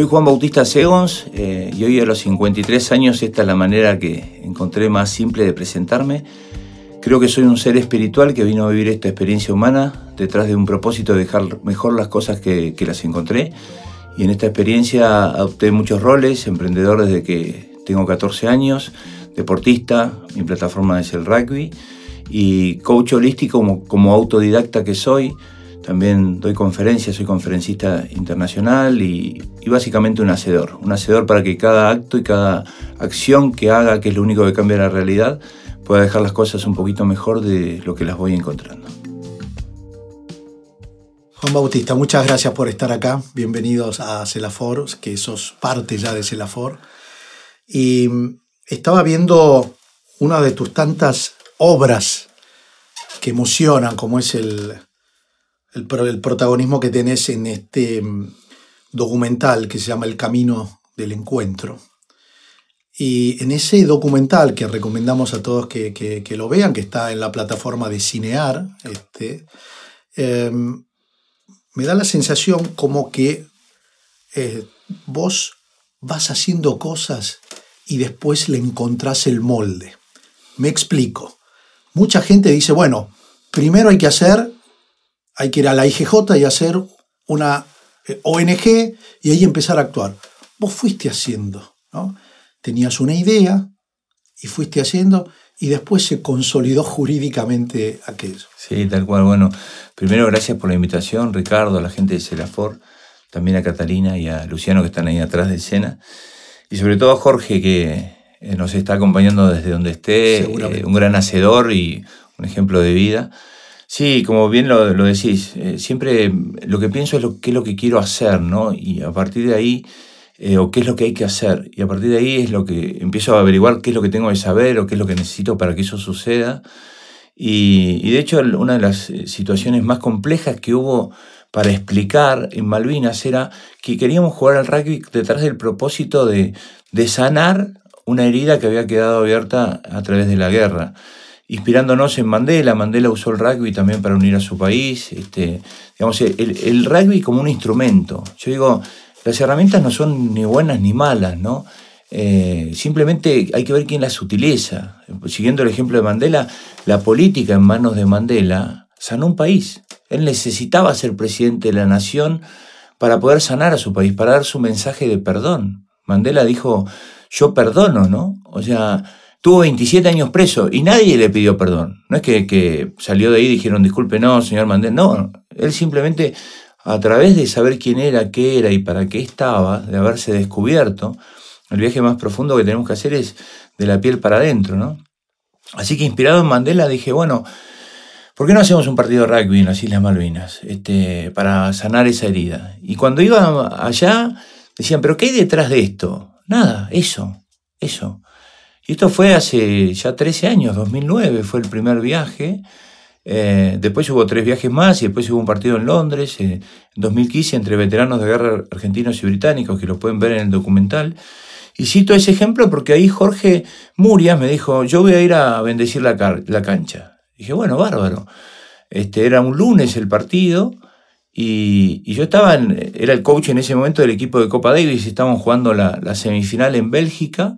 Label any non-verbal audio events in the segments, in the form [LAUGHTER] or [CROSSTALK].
Soy Juan Bautista Segons eh, y hoy a los 53 años esta es la manera que encontré más simple de presentarme. Creo que soy un ser espiritual que vino a vivir esta experiencia humana detrás de un propósito de dejar mejor las cosas que, que las encontré. Y en esta experiencia adopté muchos roles, emprendedor desde que tengo 14 años, deportista, mi plataforma es el rugby, y coach holístico como, como autodidacta que soy. También doy conferencias, soy conferencista internacional y, básicamente un hacedor. Un hacedor para que cada acto y cada acción que haga, que es lo único que cambia la realidad, pueda dejar las cosas un poquito mejor de lo que las voy encontrando. Juan Bautista, muchas gracias por estar acá. Bienvenidos a Celafor, que sos parte ya de Celafor. Y estaba viendo una de tus tantas obras que emocionan, como es el, el, protagonismo que tenés en este mm, documental que se llama El Camino del Encuentro. Y en ese documental que recomendamos a todos que, lo vean, que está en la plataforma de Cinear, este, em, me da la sensación como que eh, vos vas haciendo cosas y después le encontrás el molde. Me explico. Mucha gente dice, bueno, primero hay que hacer hay que ir a la IGJ y hacer una eh, ONG y ahí empezar a actuar. Vos fuiste haciendo, ¿no? Tenías una idea y fuiste haciendo y después se consolidó jurídicamente aquello. Sí, tal cual. Bueno, primero gracias por la invitación, Ricardo, a la gente de Celafor, también a Catalina y a Luciano que están ahí atrás de escena, y sobre todo a Jorge que eh, nos está acompañando desde donde esté, eh, un gran hacedor y un ejemplo de vida. Sí, como bien lo, decís, eh, siempre lo que pienso es lo, qué es lo que quiero hacer, ¿no? Y a partir de ahí, eh, o qué es lo que hay que hacer. Y a partir de ahí es lo que empiezo a averiguar qué es lo que tengo que saber o qué es lo que necesito para que eso suceda. Y, de hecho, una de las eh, situaciones más complejas que hubo para explicar en Malvinas era que queríamos jugar al rugby detrás del propósito de, de sanar una herida que había quedado abierta a través de la guerra inspirándonos en Mandela. Mandela usó el rugby también para unir a su país. Este, digamos, el, rugby como un instrumento. Yo digo, las herramientas no son ni buenas ni malas, ¿no? Eh, simplemente hay que ver quién las utiliza. Siguiendo el ejemplo de Mandela, la política en manos de Mandela sanó un país. Él necesitaba ser presidente de la nación para poder sanar a su país, para dar su mensaje de perdón. Mandela dijo, yo perdono, ¿no? O sea, Tuvo 27 años preso y nadie le pidió perdón. No es que, salió de ahí y dijeron, disculpe, no, señor Mandela. No, él simplemente, a través de saber quién era, qué era y para qué estaba, de haberse descubierto, el viaje más profundo que tenemos que hacer es de la piel para adentro, ¿no? Así que inspirado en Mandela dije, bueno, ¿por qué no hacemos un partido de rugby en las Islas Malvinas este, para sanar esa herida? Y cuando iba allá, decían, ¿pero qué hay detrás de esto? Nada, eso, eso. Y esto fue hace ya 13 años, 2009 fue el primer viaje. Eh, después hubo tres viajes más y después hubo un partido en Londres eh, en 2015 entre veteranos de guerra argentinos y británicos, que lo pueden ver en el documental. Y cito ese ejemplo porque ahí Jorge Murias me dijo, yo voy a ir a bendecir la, la cancha. dije, bueno, bárbaro. Este, era un lunes el partido y, yo estaba, era el coach en ese momento del equipo de Copa Davis, estaban jugando la semifinal en Bélgica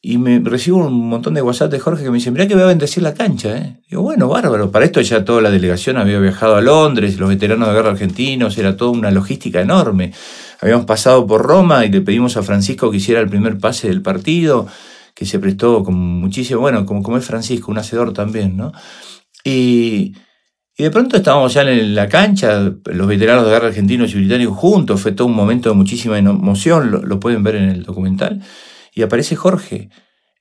y me recibo un montón de WhatsApp de Jorge que me dice, mirá que voy a bendecir la cancha. ¿eh? Digo, bueno, bárbaro. Para esto ya toda la delegación había viajado a Londres, los veteranos de guerra argentinos, era toda una logística enorme. Habíamos pasado por Roma y le pedimos a Francisco que hiciera el primer pase del partido, que se prestó con muchísimo, bueno, como, como es Francisco, un hacedor también, ¿no? Y, y de pronto estábamos ya en la cancha, los veteranos de guerra argentinos y británicos juntos, fue todo un momento de muchísima emoción, lo pueden ver en el documental. Y aparece Jorge,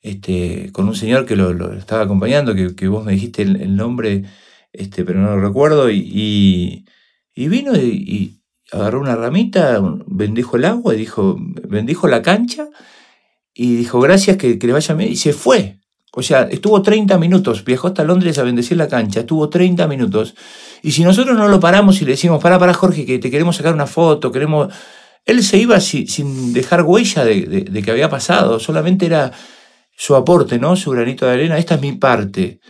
este, con un señor que lo, estaba acompañando, que, vos me dijiste el, nombre, este, pero no lo recuerdo, y, vino y, agarró una ramita, bendijo el agua y dijo, bendijo la cancha, y dijo, gracias, que, le vaya bien, y se fue. O sea, estuvo 30 minutos, viajó hasta Londres a bendecir la cancha, estuvo 30 minutos. Y si nosotros no lo paramos y le decimos, para, para, Jorge, que te queremos sacar una foto, queremos él se iba sin dejar huella de, que había pasado, solamente era su aporte, ¿no? Su granito de arena, esta es mi parte.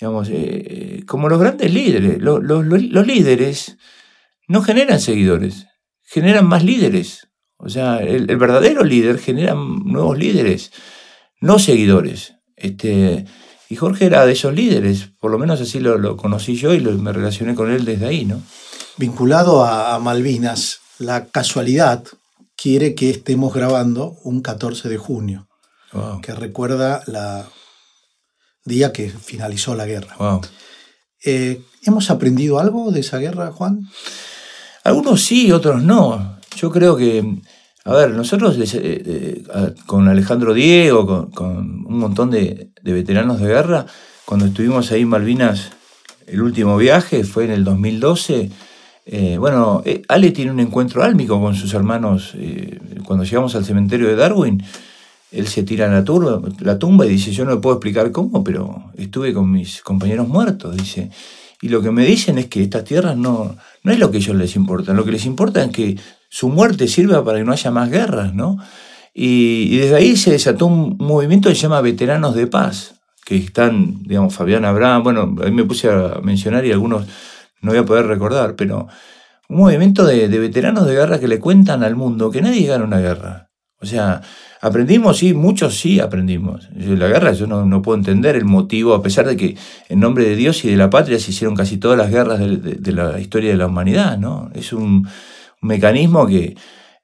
Digamos, eh, como los grandes líderes, los, líderes no generan seguidores, generan más líderes. O sea, el, verdadero líder genera nuevos líderes, no seguidores. Este, y Jorge era de esos líderes, por lo menos así lo, conocí yo y me relacioné con él desde ahí, ¿no? Vinculado a, Malvinas, la casualidad quiere que estemos grabando un 14 de junio, que recuerda la día que finalizó la guerra. Eh, ¿Hemos aprendido algo de esa guerra, Juan? Algunos sí, otros no. Yo creo que, a ver, nosotros eh, eh, con Alejandro Diego, con, un montón de, veteranos de guerra, cuando estuvimos ahí en Malvinas, el último viaje fue en el 2012. Bueno, Ale tiene un encuentro álmico con sus hermanos cuando llegamos al cementerio de Darwin él se tira en la, tumba y dice, yo no puedo explicar cómo, pero estuve con mis compañeros muertos, dice. Y lo que me dicen es que estas tierras no, no es lo que a ellos les importa, lo que les importa es que su muerte sirva para que no haya más guerras, ¿no? Y, desde ahí se desató un movimiento que se llama Veteranos de Paz, que están, digamos, Fabián Abraham, bueno, ahí me puse a mencionar y algunos no voy a poder recordar, pero un movimiento de, de veteranos de guerra que le cuentan al mundo que nadie gana una guerra. O sea, Aprendimos, sí, muchos sí aprendimos. La guerra, yo no, puedo entender el motivo, a pesar de que en nombre de Dios y de la patria se hicieron casi todas las guerras de, la historia de la humanidad, ¿no? Es un, mecanismo que,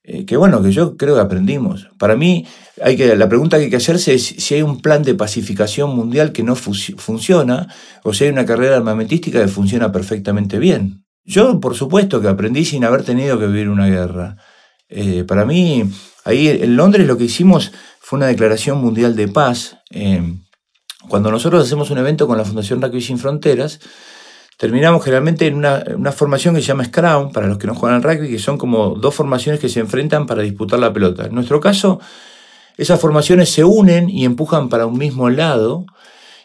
eh, que, bueno, que yo creo que aprendimos. Para mí, hay que, la pregunta que hay que hacerse es si hay un plan de pacificación mundial que no funciona o si hay una carrera armamentística que funciona perfectamente bien. Yo, por supuesto, que aprendí sin haber tenido que vivir una guerra. Eh, para mí, Ahí en Londres lo que hicimos fue una declaración mundial de paz. Eh, cuando nosotros hacemos un evento con la Fundación Rugby Sin Fronteras, terminamos generalmente en una, formación que se llama Scrum, para los que no juegan rugby, que son como dos formaciones que se enfrentan para disputar la pelota. En nuestro caso, esas formaciones se unen y empujan para un mismo lado.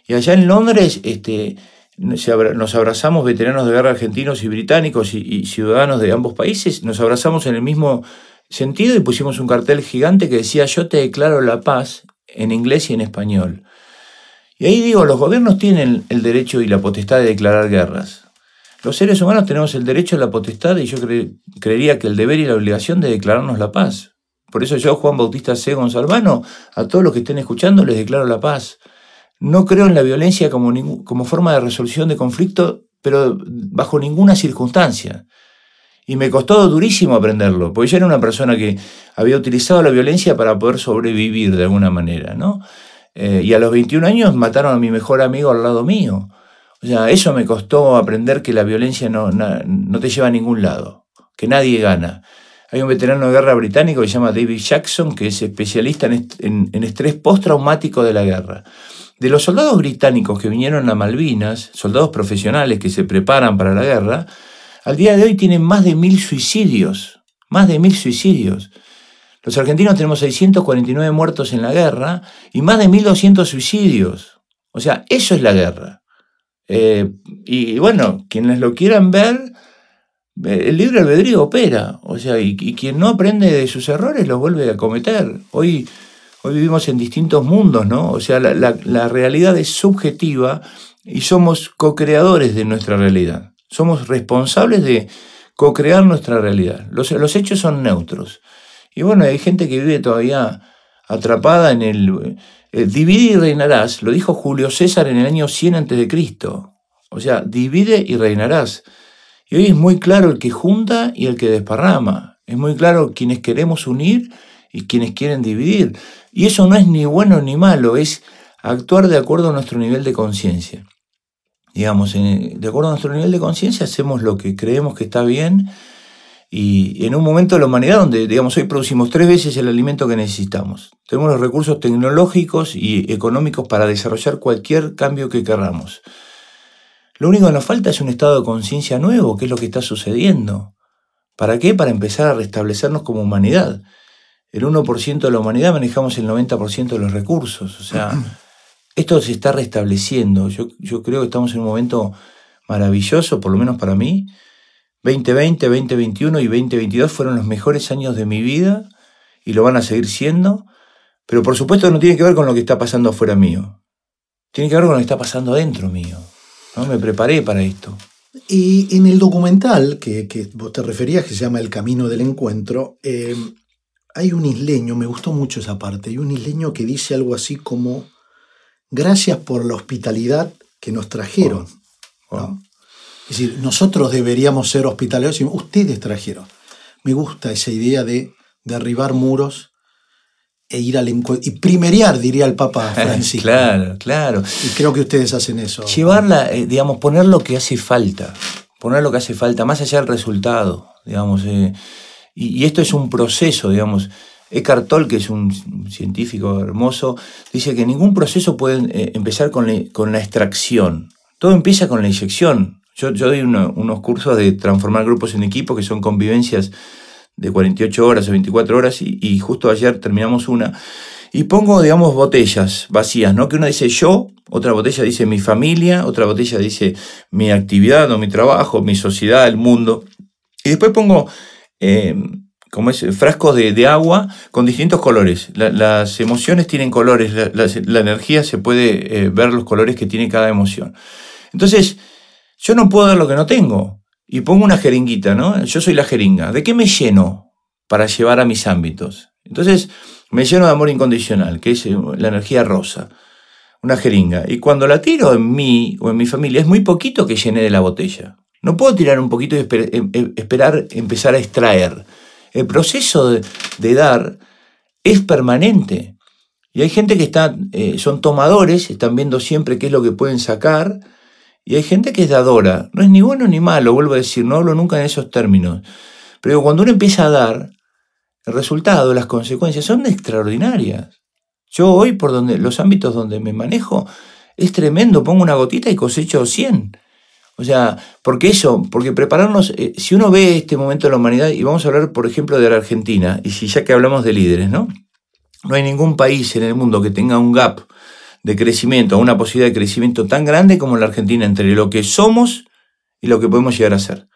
Y allá en Londres este, nos abrazamos veteranos de guerra argentinos y británicos y ciudadanos de ambos países, nos abrazamos en el mismo sentido y pusimos un cartel gigante que decía yo te declaro la paz en inglés y en español. Y ahí digo, los gobiernos tienen el derecho y la potestad de declarar guerras. Los seres humanos tenemos el derecho la potestad y yo creería que el deber y la obligación de declararnos la paz. Por eso yo, Juan Bautista C. Gonzalvano, a todos los que estén escuchando les declaro la paz. No creo en la violencia como, como forma de resolución de conflicto, pero bajo ninguna circunstancia. Y me costó durísimo aprenderlo, porque yo era una persona que había utilizado la violencia para poder sobrevivir de alguna manera, ¿no? Eh, y a los 21 años mataron a mi mejor amigo al lado mío. O sea, eso me costó aprender que la violencia no, no, te lleva a ningún lado, que nadie gana. Hay un veterano de guerra británico que se llama David Jackson, que es especialista en, en, en estrés postraumático de la guerra. De los soldados británicos que vinieron a Malvinas, soldados profesionales que se preparan para la guerra, al día de hoy tienen más de mil suicidios, más de mil suicidios. Los argentinos tenemos 649 muertos en la guerra y más de 1.200 suicidios. O sea, eso es la guerra. Eh, y bueno, quienes lo quieran ver, eh, el libre albedrío opera. O sea, y, quien no aprende de sus errores los vuelve a cometer. Hoy, hoy vivimos en distintos mundos, ¿no? O sea, la, la realidad es subjetiva y somos co-creadores de nuestra realidad. Somos responsables de co-crear nuestra realidad. Los, hechos son neutros. Y bueno, hay gente que vive todavía atrapada en el... Eh, divide y reinarás, lo dijo Julio César en el año 100 a.C. O sea, divide y reinarás. Y hoy es muy claro el que junta y el que desparrama. Es muy claro quienes queremos unir y quienes quieren dividir. Y eso no es ni bueno ni malo, es actuar de acuerdo a nuestro nivel de conciencia digamos, de acuerdo a nuestro nivel de conciencia, hacemos lo que creemos que está bien y en un momento de la humanidad donde, digamos, hoy producimos tres veces el alimento que necesitamos. Tenemos los recursos tecnológicos y económicos para desarrollar cualquier cambio que queramos. Lo único que nos falta es un estado de conciencia nuevo, que es lo que está sucediendo. ¿Para qué? Para empezar a restablecernos como humanidad. El 1% de la humanidad manejamos el 90% de los recursos. O sea, [CLEARS THROAT] esto se está restableciendo. Yo, yo creo que estamos en un momento maravilloso, por lo menos para mí. 2020, 2021 y 2022 fueron los mejores años de mi vida y lo van a seguir siendo, pero por supuesto no tiene que ver con lo que está pasando afuera mío. Tiene que ver con lo que está pasando adentro mío. ¿no? Me preparé para esto. Y en el documental que, vos te referías, que se llama El Camino del Encuentro, eh, hay un isleño, me gustó mucho esa parte, hay un isleño que dice algo así como, gracias por la hospitalidad que nos trajeron. Es decir, nosotros deberíamos ser hospitalarios y ustedes trajeron. Me gusta esa idea de derribar muros e ir al encuentro. Y primerear, diría el Papa [LAUGHS] Francisco. claro, claro. Y creo que ustedes hacen eso. Llevarla, eh, digamos, poner lo que hace falta. Poner lo que hace falta, más allá del resultado, digamos. Eh, y, esto es un proceso, digamos. Eckhart Tolle, que es un científico hermoso, dice que ningún proceso puede eh, empezar con, con la extracción. Todo empieza con la inyección. Yo, yo doy unos cursos de transformar grupos en equipo, que son convivencias de 48 horas o 24 horas, y, justo ayer terminamos una. Y pongo, digamos, botellas vacías, ¿no? Que una dice yo, otra botella dice mi familia, otra botella dice mi actividad o mi trabajo, mi sociedad, el mundo. Y después pongo eh, como es, frascos de, agua con distintos colores. las emociones tienen colores, la, energía se puede eh, ver los colores que tiene cada emoción. Entonces, yo no puedo dar lo que no tengo. Y pongo una jeringuita, ¿no? Yo soy la jeringa. ¿De qué me lleno para llevar a mis ámbitos? Entonces, me lleno de amor incondicional, que es eh, la energía rosa. Una jeringa. Y cuando la tiro en mí o en mi familia, es muy poquito que llene de la botella. No puedo tirar un poquito y em, em, esperar empezar a extraer. El proceso de, dar es permanente. Y hay gente que está, eh, son tomadores, están viendo siempre qué es lo que pueden sacar y hay gente que es dadora. No es ni bueno ni malo, vuelvo a decir, no hablo nunca en esos términos. Pero cuando uno empieza a dar, el resultado, las consecuencias son extraordinarias. Yo hoy, por donde, los ámbitos donde me manejo, es tremendo. Pongo una gotita y cosecho 100. O sea, porque eso, porque prepararnos, eh, si uno ve este momento de la humanidad, y vamos a hablar, por ejemplo, de la Argentina, y si ya que hablamos de líderes, ¿no? No hay ningún país en el mundo que tenga un gap de crecimiento, una posibilidad de crecimiento tan grande como la Argentina entre lo que somos y lo que podemos llegar a ser.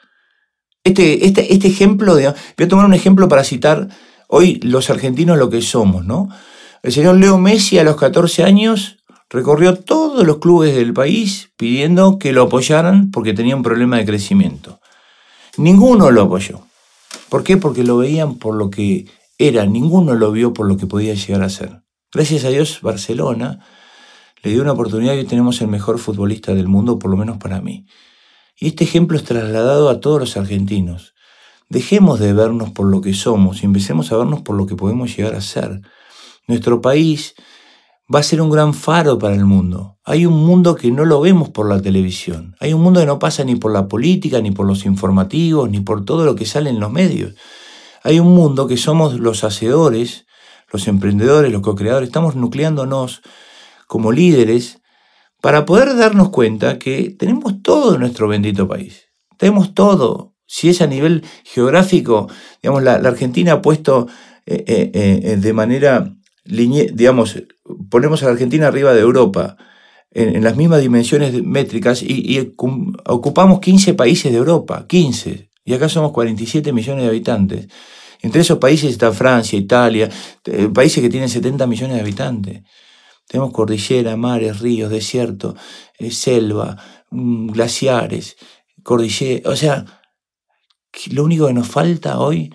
Este, este, este ejemplo, voy a tomar un ejemplo para citar hoy los argentinos lo que somos, ¿no? El señor Leo Messi a los 14 años recorrió todos los clubes del país pidiendo que lo apoyaran porque tenía un problema de crecimiento. Ninguno lo apoyó. ¿Por qué? Porque lo veían por lo que era, ninguno lo vio por lo que podía llegar a ser. Gracias a Dios, Barcelona le dio una oportunidad y hoy tenemos el mejor futbolista del mundo, por lo menos para mí. Y este ejemplo es trasladado a todos los argentinos. Dejemos de vernos por lo que somos y empecemos a vernos por lo que podemos llegar a ser. Nuestro país va a ser un gran faro para el mundo. Hay un mundo que no lo vemos por la televisión. Hay un mundo que no pasa ni por la política, ni por los informativos, ni por todo lo que sale en los medios. Hay un mundo que somos los hacedores, los emprendedores, los co-creadores. Estamos nucleándonos como líderes para poder darnos cuenta que tenemos todo en nuestro bendito país. Tenemos todo. Si es a nivel geográfico, digamos, la, Argentina ha puesto eh, eh, eh, de manera, digamos, ponemos a la Argentina arriba de Europa en, las mismas dimensiones métricas y, ocupamos 15 países de Europa, 15. Y acá somos 47 millones de habitantes. Entre esos países está Francia, Italia, países que tienen 70 millones de habitantes. Tenemos cordillera, mares, ríos, desierto, eh, selva, mm, glaciares, cordillera. O sea, lo único que nos falta hoy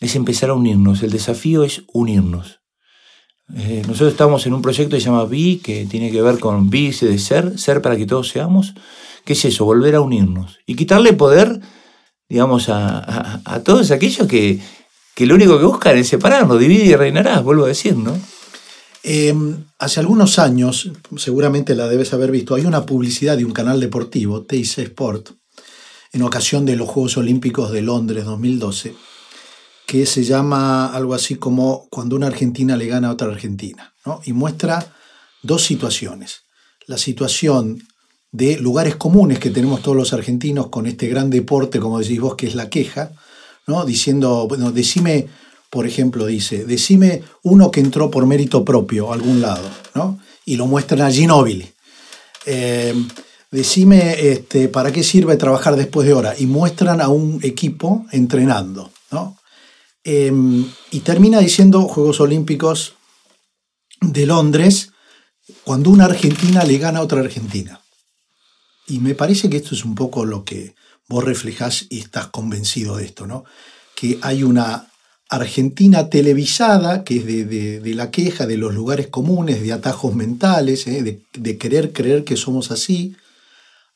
es empezar a unirnos. El desafío es unirnos. Eh, nosotros estamos en un proyecto que se llama BI, que tiene que ver con BI de ser, ser para que todos seamos. ¿Qué es eso? Volver a unirnos. Y quitarle poder, digamos, a, todos aquellos que, que lo único que buscan es separarnos. Divide y reinarás, vuelvo a decir, ¿no? Em, hace algunos años, seguramente la debes haber visto, hay una publicidad de un canal deportivo, TIC Sport, en ocasión de los Juegos Olímpicos de Londres 2012, que se llama algo así como cuando una Argentina le gana a otra Argentina, y muestra dos situaciones. La situación de lugares comunes que tenemos todos los argentinos con este gran deporte, como decís vos, que es la queja, ¿no? diciendo, bueno, decime por ejemplo, dice, decime uno que entró por mérito propio a algún lado, ¿no? Y lo muestran a Ginóbili. Eh, decime este, para qué sirve trabajar después de hora y muestran a un equipo entrenando, ¿no? Em, y termina diciendo Juegos Olímpicos de Londres cuando una Argentina le gana a otra Argentina. Y me parece que esto es un poco lo que vos reflejás y estás convencido de esto, ¿no? Que hay una Argentina televisada, que es de, la queja, de los lugares comunes, de atajos mentales, ¿eh? de, querer creer que somos así,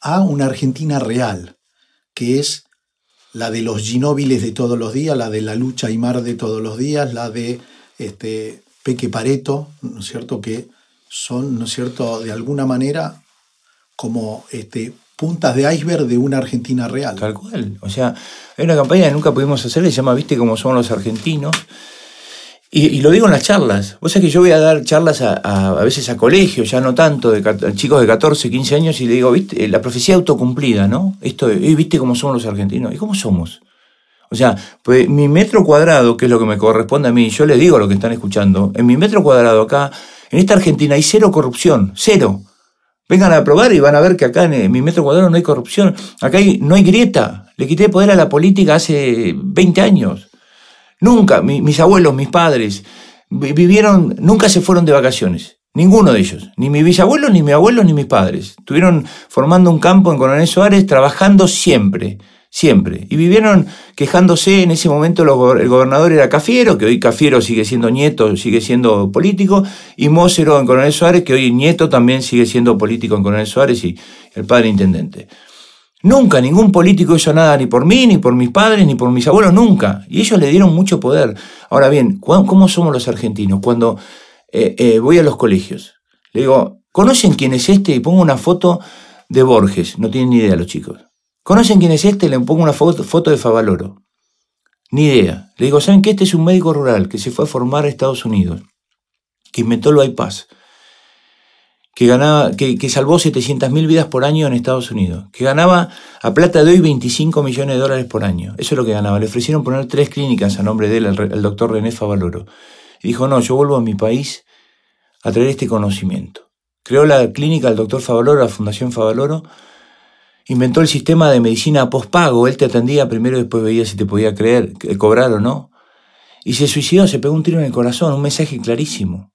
a una Argentina real, que es la de los ginóbiles de todos los días, la de la lucha y mar de todos los días, la de este, Peque Pareto, ¿no es cierto? Que son, ¿no es cierto?, de alguna manera como este, puntas de iceberg de una Argentina real. Tal cual. O sea, hay una campaña que nunca pudimos hacer, se llama Viste cómo son los argentinos. Y, lo digo en las charlas. Vos sabés que yo voy a dar charlas a, a, veces a colegios, ya no tanto, de chicos de 14, 15 años, y le digo, viste, la profecía autocumplida, ¿no? Esto, viste cómo somos los argentinos. ¿Y cómo somos? O sea, pues mi metro cuadrado, que es lo que me corresponde a mí, yo le digo a lo que están escuchando, en mi metro cuadrado acá, en esta Argentina hay cero corrupción, cero. Vengan a probar y van a ver que acá en mi metro cuadrado no hay corrupción, acá no hay grieta. Le quité poder a la política hace 20 años. Nunca, mis abuelos, mis padres, vivieron, nunca se fueron de vacaciones. Ninguno de ellos, ni mi bisabuelo, ni mi abuelo, ni mis padres. Estuvieron formando un campo en Coronel Suárez, trabajando siempre, siempre. Y vivieron quejándose, en ese momento el gobernador era Cafiero, que hoy Cafiero sigue siendo nieto, sigue siendo político, y Mócero en Coronel Suárez, que hoy nieto también sigue siendo político en Coronel Suárez y el padre intendente. Nunca ningún político hizo nada ni por mí, ni por mis padres, ni por mis abuelos, nunca. Y ellos le dieron mucho poder. Ahora bien, ¿cómo somos los argentinos? Cuando eh, eh, voy a los colegios, le digo, ¿conocen quién es este? Y pongo una foto de Borges. No tienen ni idea los chicos. ¿Conocen quién es este? Le pongo una foto, de Favaloro. Ni idea. Le digo, ¿saben que este es un médico rural que se fue a formar a Estados Unidos? Que inventó el bypass que, ganaba, que, que salvó 700.000 vidas por año en Estados Unidos, que ganaba a plata de hoy 25 millones de dólares por año. Eso es lo que ganaba. Le ofrecieron poner tres clínicas a nombre de él, el, doctor René Favaloro. Y dijo, no, yo vuelvo a mi país a traer este conocimiento. Creó la clínica el doctor Favaloro, la Fundación Favaloro, inventó el sistema de medicina postpago. Él te atendía primero y después veía si te podía creer, cobrar o no. Y se suicidó, se pegó un tiro en el corazón, un mensaje clarísimo.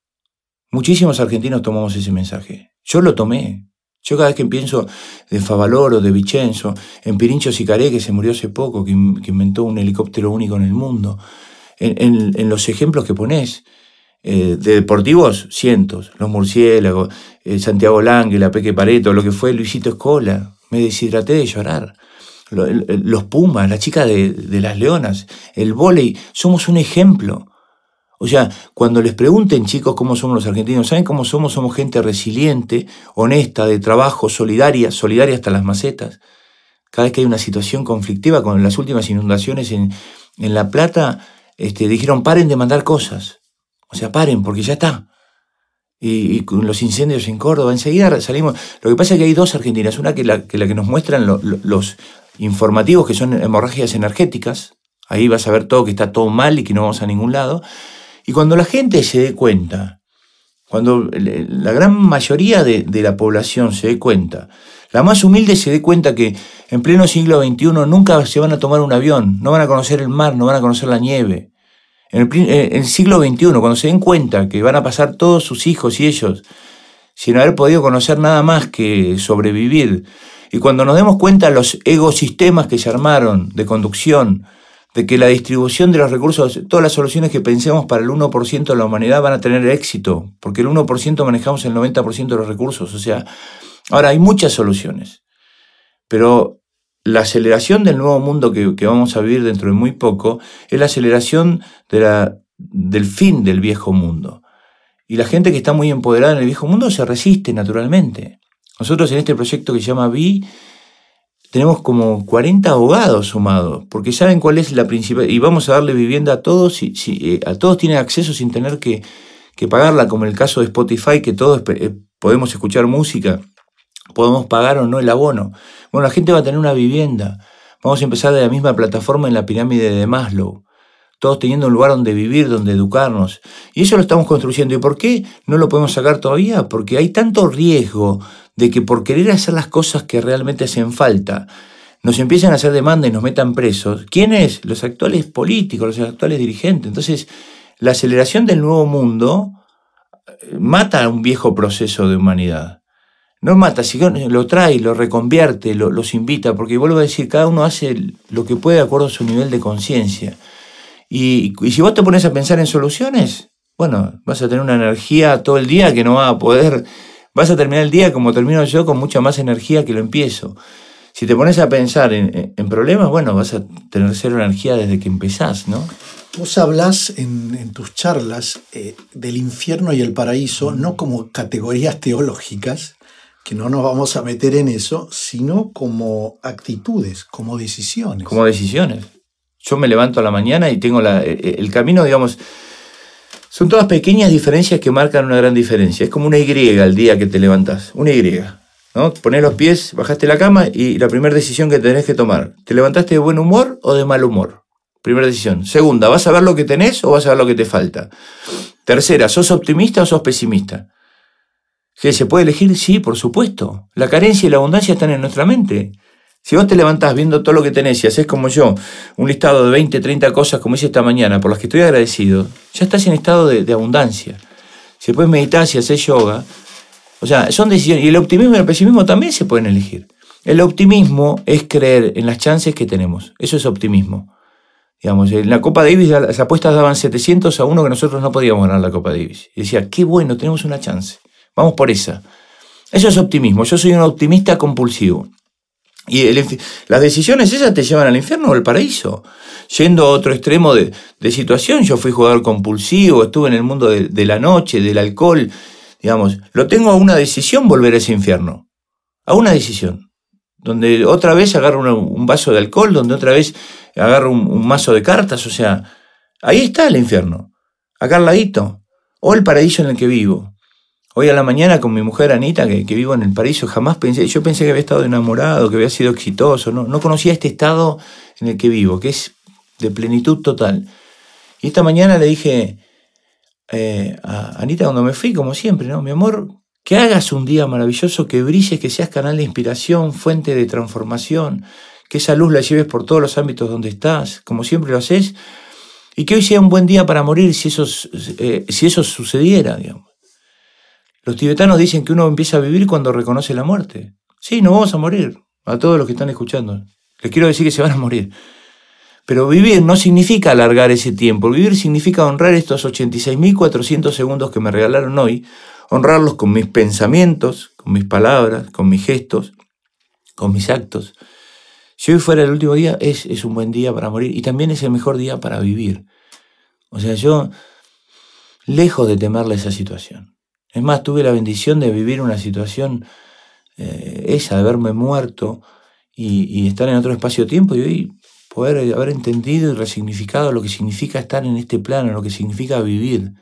Muchísimos argentinos tomamos ese mensaje. Yo lo tomé. Yo cada vez que pienso de Favaloro, de Vicenzo, en Pirincho Sicaré, que se murió hace poco, que, inventó un helicóptero único en el mundo, en, los ejemplos que pones, eh, de deportivos, cientos, los murciélagos, eh, Santiago Lange, la Peque Pareto, lo que fue Luisito Escola, me deshidraté de llorar. Los Pumas, la chica de, las Leonas, el vóley, somos un ejemplo. O sea, cuando les pregunten chicos cómo somos los argentinos, ¿saben cómo somos? Somos gente resiliente, honesta, de trabajo, solidaria, solidaria hasta las macetas. Cada vez que hay una situación conflictiva, con las últimas inundaciones en, La Plata, este, dijeron paren de mandar cosas. O sea, paren, porque ya está. Y, con los incendios en Córdoba, enseguida salimos. Lo que pasa es que hay dos Argentinas. Una que la que, la que nos muestran los informativos, que son hemorragias energéticas. Ahí vas a ver todo que está todo mal y que no vamos a ningún lado. Y cuando la gente se dé cuenta, cuando la gran mayoría de, la población se dé cuenta, la más humilde se dé cuenta que en pleno siglo XXI nunca se van a tomar un avión, no van a conocer el mar, no van a conocer la nieve. En el, siglo XXI, cuando se den cuenta que van a pasar todos sus hijos y ellos sin haber podido conocer nada más que sobrevivir, y cuando nos demos cuenta los ecosistemas que se armaron de conducción, de que la distribución de los recursos, todas las soluciones que pensemos para el 1% de la humanidad van a tener éxito, porque el 1% manejamos el 90% de los recursos. O sea, ahora hay muchas soluciones, pero la aceleración del nuevo mundo que, vamos a vivir dentro de muy poco es la aceleración del fin del viejo mundo. Y la gente que está muy empoderada en el viejo mundo se resiste naturalmente. Nosotros en este proyecto que se llama Vi, tenemos como 40 abogados sumados, porque saben cuál es la principal, y vamos a darle vivienda a todos, si, eh, a todos tienen acceso sin tener que, pagarla, como en el caso de Spotify, que todos eh, podemos escuchar música, podemos pagar o no el abono. Bueno, la gente va a tener una vivienda. Vamos a empezar de la misma plataforma en la pirámide de Maslow todos teniendo un lugar donde vivir, donde educarnos. Y eso lo estamos construyendo. ¿Y por qué no lo podemos sacar todavía? Porque hay tanto riesgo de que por querer hacer las cosas que realmente hacen falta, nos empiezan a hacer demanda y nos metan presos. ¿Quiénes? Los actuales políticos, los actuales dirigentes. Entonces, la aceleración del nuevo mundo eh, mata a un viejo proceso de humanidad. No mata, sino lo trae, lo reconvierte, los invita, porque vuelvo a decir, cada uno hace lo que puede de acuerdo a su nivel de conciencia. Y, y si vos te pones a pensar en soluciones, bueno, vas a tener una energía todo el día que no va a poder, vas a terminar el día como termino yo con mucha más energía que lo empiezo. Si te pones a pensar en, problemas, bueno, vas a tener cero energía desde que empezás, ¿no? Vos hablas en, tus charlas eh, del infierno y el paraíso, no como categorías teológicas, que no nos vamos a meter en eso, sino como actitudes, como decisiones. Como decisiones. Yo me levanto a la mañana y tengo la, eh, eh, el camino, digamos, son todas pequeñas diferencias que marcan una gran diferencia. Es como una Y al día que te levantas, una Y. ¿no? Ponés los pies, bajaste la cama y la primera decisión que tenés que tomar, ¿te levantaste de buen humor o de mal humor? Primera decisión. Segunda, ¿vas a ver lo que tenés o vas a ver lo que te falta? Tercera, ¿sos optimista o sos pesimista? ¿Que se puede elegir? Sí, por supuesto. La carencia y la abundancia están en nuestra mente. Si vos te levantás viendo todo lo que tenés y haces como yo, un listado de 20, 30 cosas como hice esta mañana, por las que estoy agradecido, ya estás en estado de, abundancia. Si después meditar, y haces yoga, o sea, son decisiones. Y el optimismo y el pesimismo también se pueden elegir. El optimismo es creer en las chances que tenemos. Eso es optimismo. Digamos, en la Copa Davis las apuestas daban 700 a uno que nosotros no podíamos ganar la Copa Davis. Y decía, qué bueno, tenemos una chance. Vamos por esa. Eso es optimismo. Yo soy un optimista compulsivo. Y las decisiones esas te llevan al infierno o al paraíso. Yendo a otro extremo de, situación, yo fui jugador compulsivo, estuve en el mundo de la noche, del alcohol, Digamos, lo tengo a una decisión volver a ese infierno. A una decisión. Donde otra vez agarro un vaso de alcohol, donde otra vez agarro un, mazo de cartas. O sea, ahí está el infierno. Acá al ladito. O el paraíso en el que vivo. Hoy a la mañana con mi mujer Anita, que, vivo en el paraíso, jamás pensé, yo pensé que había estado enamorado, que había sido exitoso, no, no conocía este estado en el que vivo, que es de plenitud total. Y esta mañana le dije, eh, a Anita cuando me fui, como siempre, ¿no? Mi amor, que hagas un día maravilloso, que brilles, que seas canal de inspiración, fuente de transformación, que esa luz la lleves por todos los ámbitos donde estás, como siempre lo haces, y que hoy sea un buen día para morir si eso, eh, si eso sucediera, digamos. Los tibetanos dicen que uno empieza a vivir cuando reconoce la muerte. Sí, no vamos a morir, a todos los que están escuchando. Les quiero decir que se van a morir. Pero vivir no significa alargar ese tiempo, vivir significa honrar estos 86.400 segundos que me regalaron hoy, honrarlos con mis pensamientos, con mis palabras, con mis gestos, con mis actos. Si hoy fuera el último día, es, es un buen día para morir y también es el mejor día para vivir. O sea, yo, lejos de temerle esa situación. Es más, tuve la bendición de vivir una situación, eh, esa, de verme muerto y, estar en otro espacio-tiempo y hoy poder haber entendido y resignificado lo que significa estar en este plano, lo que significa vivir,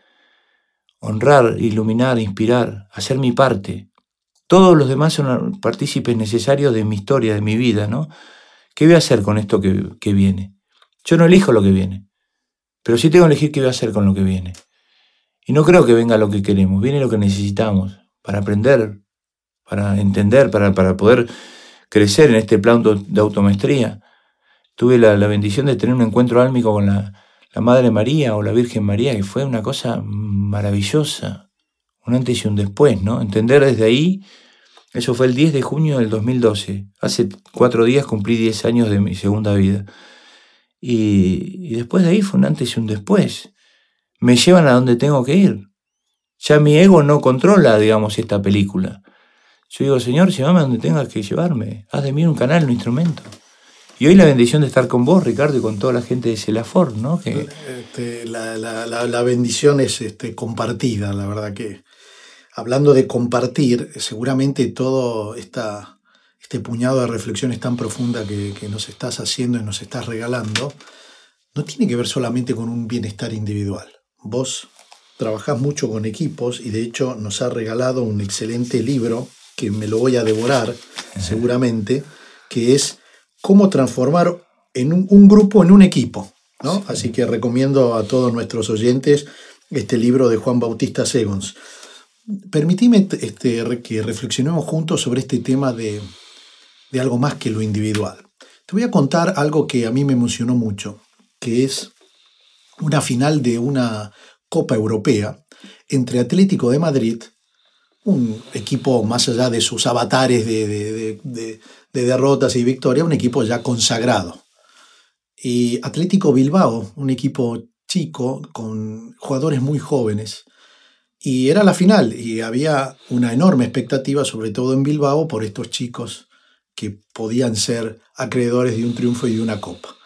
honrar, iluminar, inspirar, hacer mi parte. Todos los demás son partícipes necesarios de mi historia, de mi vida, ¿no? ¿Qué voy a hacer con esto que, que viene? Yo no elijo lo que viene, pero sí tengo que elegir qué voy a hacer con lo que viene. Y no creo que venga lo que queremos, viene lo que necesitamos para aprender, para entender, para, para poder crecer en este plano de automaestría tuve la, bendición de tener un encuentro álmico con la, Madre María o la Virgen María, que fue una cosa maravillosa, un antes y un después, ¿no? Entender desde ahí, eso fue el 10 de junio del 2012, hace cuatro días cumplí 10 años de mi segunda vida. Y, y después de ahí fue un antes y un después. Me llevan a donde tengo que ir. Ya mi ego no controla, digamos, esta película. Yo digo, Señor, llévame a donde tengas que llevarme. Haz de mí un canal, un instrumento. Y hoy la bendición de estar con vos, Ricardo, y con toda la gente de Celafor, ¿no? Este, la, bendición es este, compartida, la verdad que. Hablando de compartir, seguramente todo esta, este puñado de reflexiones tan profunda que, que nos estás haciendo y nos estás regalando, no tiene que ver solamente con un bienestar individual. Vos trabajás mucho con equipos y de hecho nos has regalado un excelente libro que me lo voy a devorar seguramente, que es cómo transformar en un, grupo en un equipo. ¿no? Así que recomiendo a todos nuestros oyentes este libro de Juan Bautista Segons. Permitime este, que reflexionemos juntos sobre este tema de, de algo más que lo individual. Te voy a contar algo que a mí me emocionó mucho, que es una final de una Copa Europea entre Atlético de Madrid, un equipo más allá de sus avatares de, de derrotas y victorias, un equipo ya consagrado. Y Atlético Bilbao, un equipo chico con jugadores muy jóvenes. Y era la final y había una enorme expectativa, sobre todo en Bilbao, por estos chicos que podían ser acreedores de un triunfo y de una copa.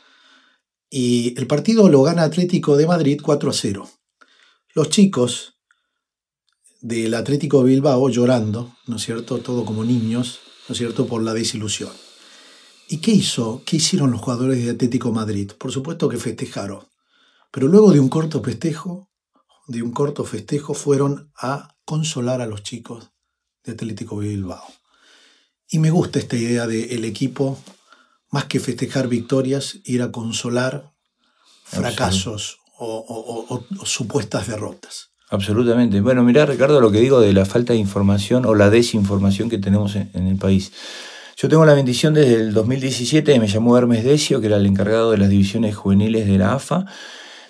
Y el partido lo gana Atlético de Madrid 4 a 0. Los chicos del Atlético Bilbao llorando, ¿no es cierto? Todo como niños, ¿no es cierto? Por la desilusión. ¿Y qué hizo? ¿Qué hicieron los jugadores de Atlético Madrid? Por supuesto que festejaron. Pero luego de un corto festejo, de un corto festejo, fueron a consolar a los chicos de Atlético Bilbao. Y me gusta esta idea del el equipo, más que festejar victorias, ir a consolar fracasos o, supuestas derrotas. Absolutamente. Bueno, mirá, Ricardo, lo que digo de la falta de información o la desinformación que tenemos en, el país. Yo tengo la bendición desde el 2017, me llamó Hermes Decio, que era el encargado de las divisiones juveniles de la AFA,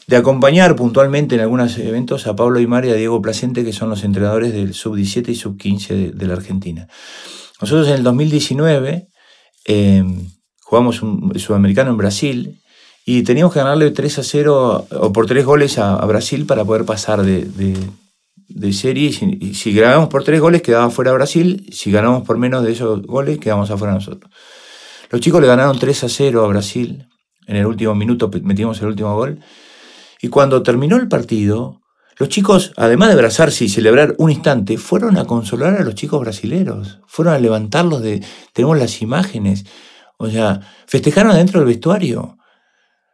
de acompañar puntualmente en algunos eventos a Pablo Aymar y a Diego Placente, que son los entrenadores del sub-17 y sub-15 de, la Argentina. Nosotros en el 2019 em, jugamos un sudamericano en Brasil y teníamos que ganarle 3 a 0 o por 3 goles a, Brasil para poder pasar de, de, serie. Y si, ganábamos por 3 goles quedaba fuera Brasil, si ganábamos por menos de esos goles quedábamos afuera nosotros. Los chicos le ganaron 3 a 0 a Brasil. En el último minuto metimos el último gol. Y cuando terminó el partido, los chicos, además de abrazarse y celebrar un instante, fueron a consolar a los chicos brasileros, fueron a levantarlos de, tenemos las imágenes, o sea, festejaron dentro del vestuario.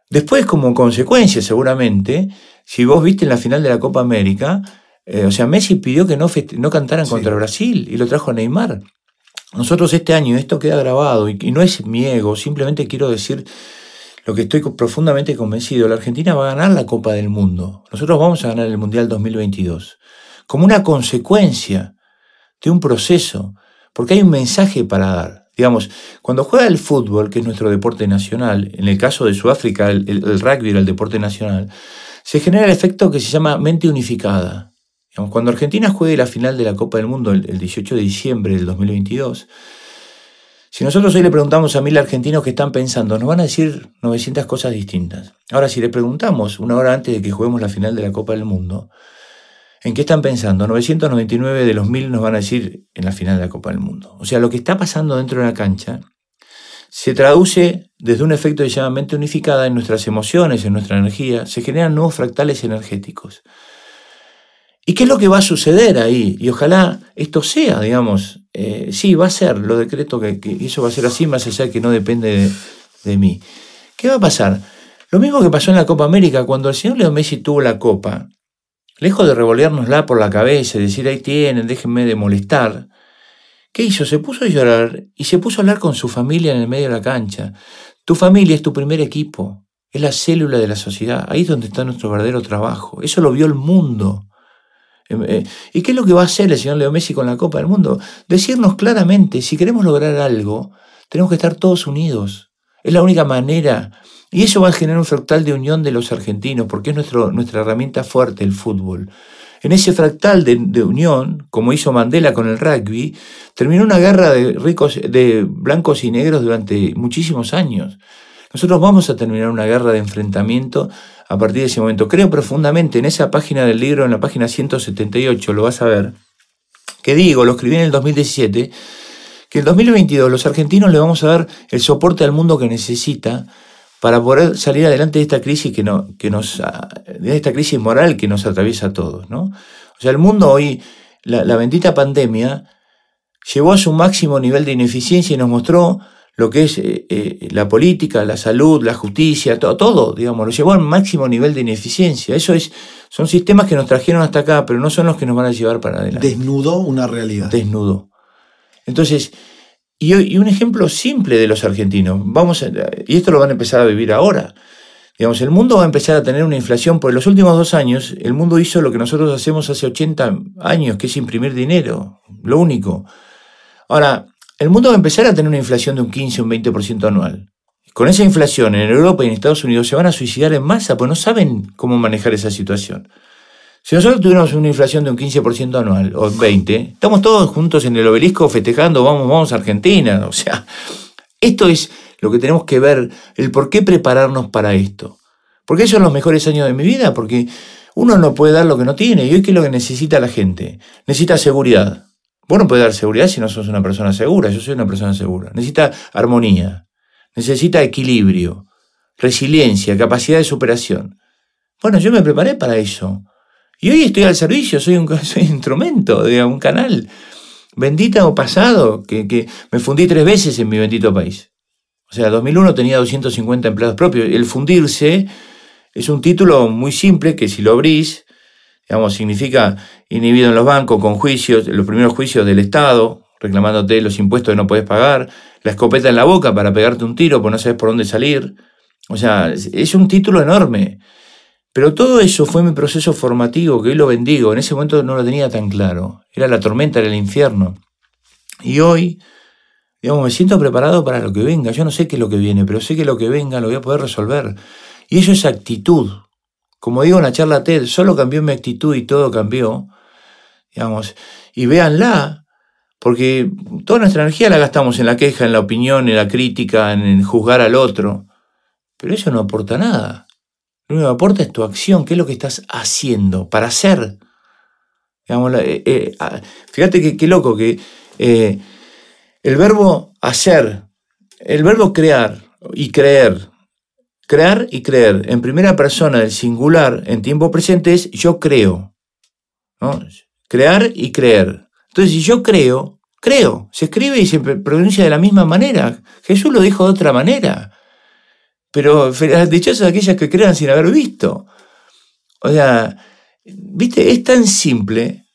Después, como consecuencia, seguramente, si vos viste en la final de la Copa América, eh, o sea, Messi pidió que no, no cantaran contra Brasil y lo trajo a Neymar. Nosotros este año, esto queda grabado y no es mi ego, simplemente quiero decir lo que estoy profundamente convencido, la Argentina va a ganar la Copa del Mundo. Nosotros vamos a ganar el Mundial 2022 como una consecuencia de un proceso, porque hay un mensaje para dar. Digamos, cuando juega el fútbol, que es nuestro deporte nacional, en el caso de Sudáfrica el, rugby era el deporte nacional, se genera el efecto que se llama mente unificada. Cuando Argentina juegue la final de la Copa del Mundo el, el 18 de diciembre del 2022, si nosotros hoy le preguntamos a mil argentinos qué están pensando, nos van a decir 900 cosas distintas. Ahora, si le preguntamos una hora antes de que juguemos la final de la Copa del Mundo, ¿en qué están pensando? 999 de los mil nos van a decir en la final de la Copa del Mundo. O sea, lo que está pasando dentro de la cancha se traduce desde un efecto de llama mente unificada en nuestras emociones, en nuestra energía, se generan nuevos fractales energéticos. ¿Y qué es lo que va a suceder ahí? Y ojalá esto sea, digamos, eh, sí, va a ser, lo decreto que, eso va a ser así, más allá que no depende de, mí. ¿Qué va a pasar? Lo mismo que pasó en la Copa América, cuando el señor Leo Messi tuvo la Copa, lejos de revoleárnosla por la cabeza y decir, ahí tienen, déjenme de molestar, ¿qué hizo? Se puso a llorar y se puso a hablar con su familia en el medio de la cancha. Tu familia es tu primer equipo, es la célula de la sociedad, ahí es donde está nuestro verdadero trabajo. Eso lo vio el mundo. Em, eh, ¿Y qué es lo que va a hacer el señor Leo Messi con la Copa del Mundo? Decirnos claramente, si queremos lograr algo, tenemos que estar todos unidos. Es la única manera. Y eso va a generar un fractal de unión de los argentinos, porque es nuestra herramienta fuerte el fútbol. En ese fractal de, de, unión, como hizo Mandela con el rugby, terminó una guerra de ricos, de blancos y negros durante muchísimos años. Nosotros vamos a terminar una guerra de enfrentamiento a partir de ese momento. Creo profundamente en esa página del libro, en la página 178, lo vas a ver, que digo, lo escribí en el 2017, que en 2022 los argentinos le vamos a dar el soporte al mundo que necesita para poder salir adelante de esta crisis que, no, que nos, de esta crisis moral que nos atraviesa a todos, ¿no? O sea, el mundo hoy, la, la bendita pandemia, llevó a su máximo nivel de ineficiencia y nos mostró lo que es eh, eh, la política, la salud, la justicia, todo, todo, digamos, lo llevó al máximo nivel de ineficiencia. Eso es, son sistemas que nos trajeron hasta acá, pero no son los que nos van a llevar para adelante. Desnudó una realidad. Desnudó. Entonces, y, un ejemplo simple de los argentinos, vamos y esto lo van a empezar a vivir ahora. Digamos, el mundo va a empezar a tener una inflación, porque en los últimos dos años el mundo hizo lo que nosotros hacemos hace 80 años, que es imprimir dinero, lo único. Ahora, el mundo va a empezar a tener una inflación de un 15 o un 20% anual. Con esa inflación en Europa y en Estados Unidos se van a suicidar en masa, pues no saben cómo manejar esa situación. Si nosotros tuviéramos una inflación de un 15% anual o 20%, estamos todos juntos en el obelisco festejando, vamos, vamos a Argentina. O sea, esto es lo que tenemos que ver, el por qué prepararnos para esto. ¿Por qué son los mejores años de mi vida? Porque uno no puede dar lo que no tiene. Y hoy, ¿qué es lo que necesita la gente? Necesita seguridad. Vos no podés dar seguridad si no sos una persona segura. Yo soy una persona segura. Necesita armonía. Necesita equilibrio, resiliencia, capacidad de superación. Bueno, yo me preparé para eso. Y hoy estoy al servicio, soy un, [LAUGHS] instrumento de un canal. Bendita o pasado, que, que me fundí tres veces en mi bendito país. O sea, 2001 tenía 250 empleados propios. El fundirse es un título muy simple que si lo abrís, digamos, significa inhibido en los bancos con juicios, los primeros juicios del Estado, reclamándote los impuestos que no puedes pagar, la escopeta en la boca para pegarte un tiro porque no sabes por dónde salir. O sea, es un título enorme. Pero todo eso fue mi proceso formativo, que hoy lo bendigo. En ese momento no lo tenía tan claro. Era la tormenta, era el infierno. Y hoy, digamos, me siento preparado para lo que venga. Yo no sé qué es lo que viene, pero sé que lo que venga lo voy a poder resolver. Y eso es actitud. Como digo en la charla TED, solo cambió mi actitud y todo cambió. Digamos, y véanla, porque toda nuestra energía la gastamos en la queja, en la opinión, en la crítica, en juzgar al otro. Pero eso no aporta nada. Lo único que aporta es tu acción, qué es lo que estás haciendo para hacer. Digamos, eh, eh, fíjate qué loco que eh, el verbo hacer, el verbo crear y creer, Crear y creer en primera persona del singular en tiempo presente es yo creo. Crear y creer. Entonces, si yo creo, creo. Se escribe y se pronuncia de la misma manera. Jesús lo dijo de otra manera. Pero dichosas aquellas que crean sin haber visto. O sea, viste, es tan simple.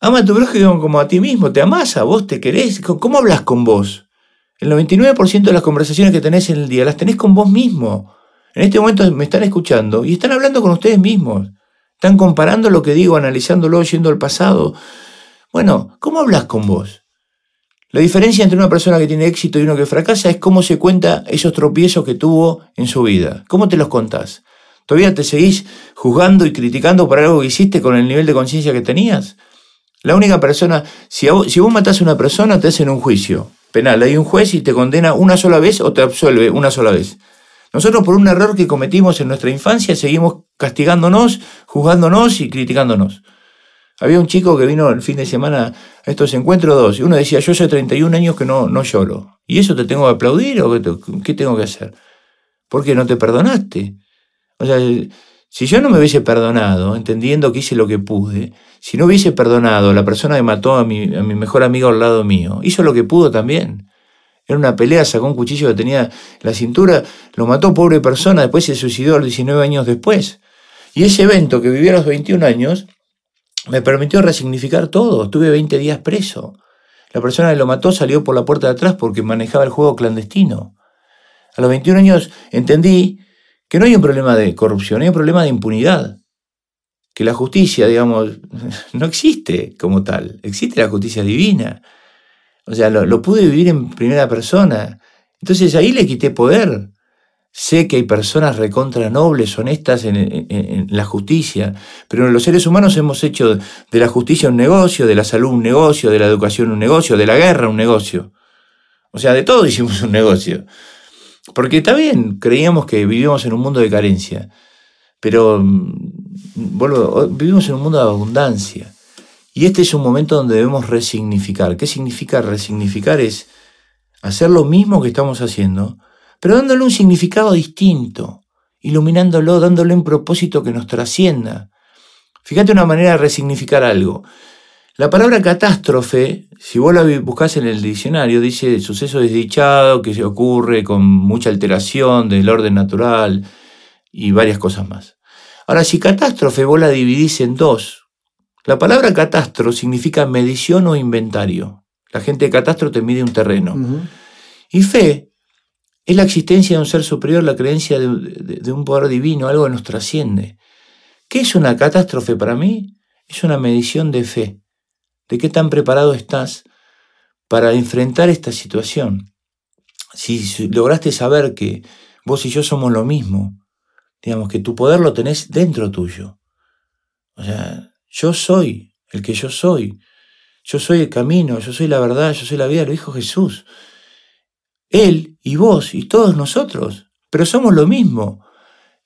Ama a tu prójimo como a ti mismo. Te amas a vos, te querés. ¿Cómo hablas con vos? El 99% de las conversaciones que tenés en el día las tenés con vos mismo. En este momento me están escuchando y están hablando con ustedes mismos. Están comparando lo que digo, analizándolo, yendo al pasado. Bueno, ¿cómo hablas con vos? La diferencia entre una persona que tiene éxito y uno que fracasa es cómo se cuenta esos tropiezos que tuvo en su vida. ¿Cómo te los contás? ¿Todavía te seguís juzgando y criticando por algo que hiciste con el nivel de conciencia que tenías? La única persona, si, vos, si matás a una persona, te hacen un juicio penal. Hay un juez y te condena una sola vez o te absuelve una sola vez. Nosotros por un error que cometimos en nuestra infancia seguimos castigándonos, juzgándonos y criticándonos. Había un chico que vino el fin de semana a estos encuentros dos y uno decía, yo hace 31 años que no, no lloro. ¿Y eso te tengo que aplaudir o qué, tengo que hacer? Porque no te perdonaste. O sea, si yo no me hubiese perdonado, entendiendo que hice lo que pude, si no hubiese perdonado a la persona que mató a mi, a mi mejor amigo al lado mío, hizo lo que pudo también. Era una pelea, sacó un cuchillo que tenía en la cintura, lo mató pobre persona, después se suicidó a los 19 años después. Y ese evento que viví a los 21 años me permitió resignificar todo. Estuve 20 días preso. La persona que lo mató salió por la puerta de atrás porque manejaba el juego clandestino. A los 21 años entendí que no hay un problema de corrupción, hay un problema de impunidad. Que la justicia, digamos, [LAUGHS] no existe como tal, existe la justicia divina. O sea, lo, pude vivir en primera persona. Entonces ahí le quité poder. Sé que hay personas recontra nobles, honestas en, la justicia, pero los seres humanos hemos hecho de la justicia un negocio, de la salud un negocio, de la educación un negocio, de la guerra un negocio. O sea, de todo [LAUGHS] hicimos un negocio. Porque está bien, creíamos que vivíamos en un mundo de carencia, pero mm, vivimos en un mundo de abundancia. Y este es un momento donde debemos resignificar. ¿Qué significa resignificar? Es hacer lo mismo que estamos haciendo, pero dándole un significado distinto, iluminándolo, dándole un propósito que nos trascienda. Fíjate una manera de resignificar algo. La palabra catástrofe, si vos la buscás en el diccionario, dice suceso desdichado que se ocurre con mucha alteración del orden natural y varias cosas más. Ahora, si catástrofe vos la dividís en dos, la palabra catastro significa medición o inventario. La gente de catastro te mide un terreno. Y fe es la existencia de un ser superior, la creencia de, un poder divino, algo que nos trasciende. ¿Qué es una catástrofe para mí? Es una medición de fe, de qué tan preparado estás para enfrentar esta situación. Si lograste saber que vos y yo somos lo mismo, digamos que tu poder lo tenés dentro tuyo. O sea, yo soy el que yo soy. Yo soy el camino, yo soy la verdad, yo soy la vida, lo dijo Jesús. Él y vos y todos nosotros, pero somos lo mismo.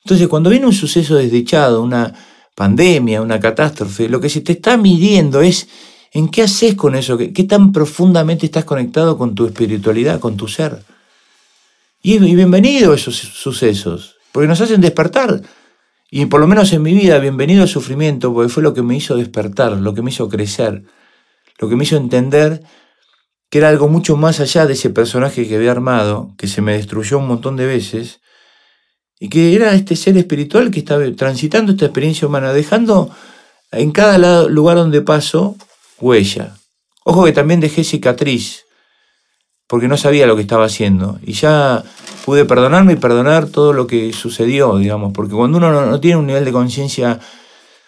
Entonces, cuando viene un suceso desdichado, una pandemia, una catástrofe, lo que se te está midiendo es en qué haces con eso, qué, tan profundamente estás conectado con tu espiritualidad, con tu ser. Y, y bienvenido a esos sucesos, porque nos hacen despertar. Y por lo menos en mi vida, bienvenido al sufrimiento, porque fue lo que me hizo despertar, lo que me hizo crecer, lo que me hizo entender que era algo mucho más allá de ese personaje que había armado, que se me destruyó un montón de veces, y que era este ser espiritual que estaba transitando esta experiencia humana, dejando en cada lugar donde paso huella. Ojo que también dejé cicatriz, porque no sabía lo que estaba haciendo, y ya pude perdonarme y perdonar todo lo que sucedió, digamos, porque cuando uno no, tiene un nivel de conciencia